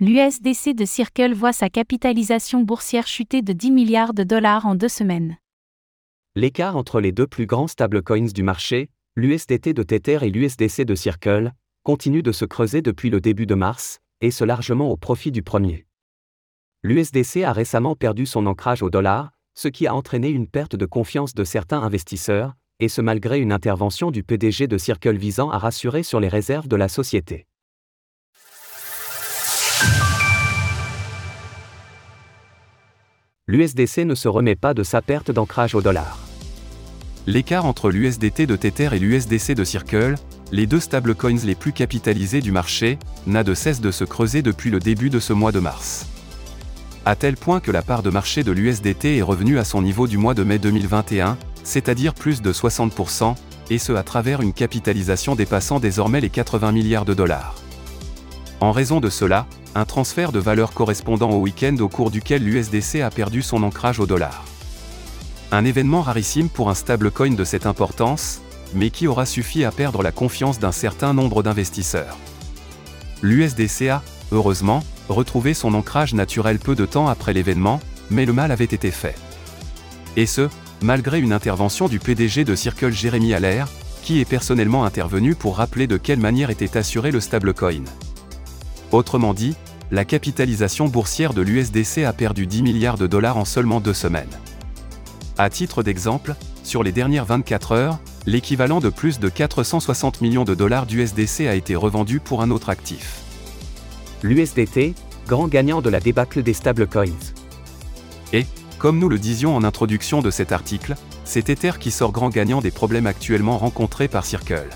L'USDC de Circle voit sa capitalisation boursière chuter de 10 milliards de dollars en deux semaines. L'écart entre les deux plus grands stablecoins du marché, l'USDT de Tether et l'USDC de Circle, continue de se creuser depuis le début de mars, et ce largement au profit du premier. L'USDC a récemment perdu son ancrage au dollar, ce qui a entraîné une perte de confiance de certains investisseurs, et ce malgré une intervention du PDG de Circle visant à rassurer sur les réserves de la société. L'USDC ne se remet pas de sa perte d'ancrage au dollar. L'écart entre l'USDT de Tether et l'USDC de Circle, les deux stablecoins les plus capitalisés du marché, n'a de cesse de se creuser depuis le début de ce mois de mars. À tel point que la part de marché de l'USDT est revenue à son niveau du mois de mai 2021, c'est-à-dire plus de 60%, et ce à travers une capitalisation dépassant désormais les 80 milliards de dollars. En raison de cela, un transfert de valeur correspondant au week-end au cours duquel l'USDC a perdu son ancrage au dollar. Un événement rarissime pour un stablecoin de cette importance, mais qui aura suffi à perdre la confiance d'un certain nombre d'investisseurs. L'USDC a, heureusement, retrouvé son ancrage naturel peu de temps après l'événement, mais le mal avait été fait. Et ce, malgré une intervention du PDG de Circle Jérémy Allaire, qui est personnellement intervenu pour rappeler de quelle manière était assuré le stablecoin. Autrement dit, la capitalisation boursière de l'USDC a perdu 10 milliards de dollars en seulement deux semaines. À titre d'exemple, sur les dernières 24 heures, l'équivalent de plus de 460 millions de dollars d'USDC a été revendu pour un autre actif. L'USDT, grand gagnant de la débâcle des stablecoins. Et, comme nous le disions en introduction de cet article, c'est Ether qui sort grand gagnant des problèmes actuellement rencontrés par Circle.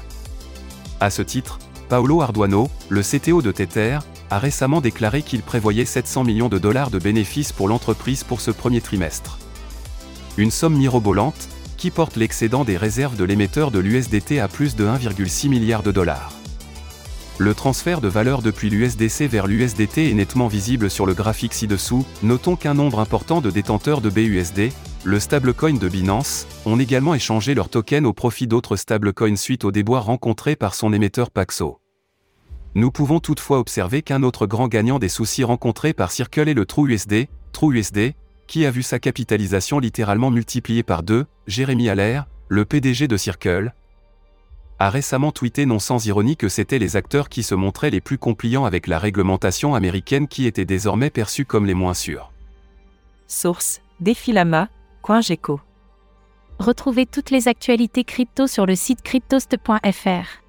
À ce titre, Paolo Arduano, le CTO de Tether, a récemment déclaré qu'il prévoyait 700 millions de dollars de bénéfices pour l'entreprise pour ce premier trimestre. Une somme mirobolante, qui porte l'excédent des réserves de l'émetteur de l'USDT à plus de 1,6 milliard de dollars. Le transfert de valeur depuis l'USDC vers l'USDT est nettement visible sur le graphique ci-dessous. Notons qu'un nombre important de détenteurs de BUSD, le stablecoin de Binance, ont également échangé leurs tokens au profit d'autres stablecoins suite aux déboires rencontrés par son émetteur Paxo. Nous pouvons toutefois observer qu'un autre grand gagnant des soucis rencontrés par Circle est le TrueUSD, TrueUSD, qui a vu sa capitalisation littéralement multipliée par deux, Jérémy Allaire, le PDG de Circle, a récemment tweeté non sans ironie que c'étaient les acteurs qui se montraient les plus compliants avec la réglementation américaine qui étaient désormais perçus comme les moins sûrs. Source Défilama, CoinGecko. Retrouvez toutes les actualités crypto sur le site cryptost.fr.